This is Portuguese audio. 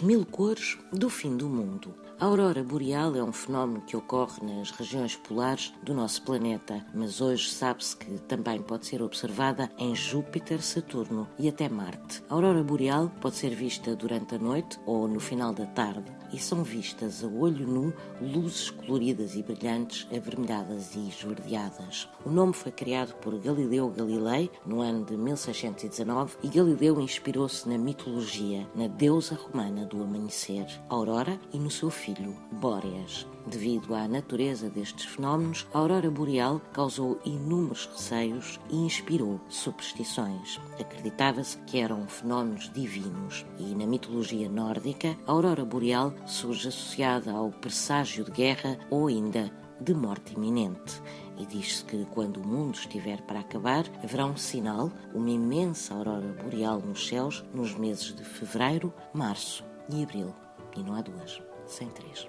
mil cores do fim do mundo. A aurora boreal é um fenómeno que ocorre nas regiões polares do nosso planeta, mas hoje sabe-se que também pode ser observada em Júpiter, Saturno e até Marte. A aurora boreal pode ser vista durante a noite ou no final da tarde e são vistas a olho nu luzes coloridas e brilhantes, avermelhadas e esverdeadas. O nome foi criado por Galileu Galilei no ano de 1619 e Galileu inspirou-se na mitologia, na deusa romana do amanhecer, Aurora, e no seu filho, Bóreas. Devido à natureza destes fenómenos, a aurora boreal causou inúmeros receios e inspirou superstições. Acreditava-se que eram fenómenos divinos e na mitologia nórdica, a aurora boreal surge associada ao presságio de guerra ou ainda de morte iminente. E diz-se que quando o mundo estiver para acabar, haverá um sinal, uma imensa aurora boreal nos céus, nos meses de fevereiro, março e abril. E não há duas sem três.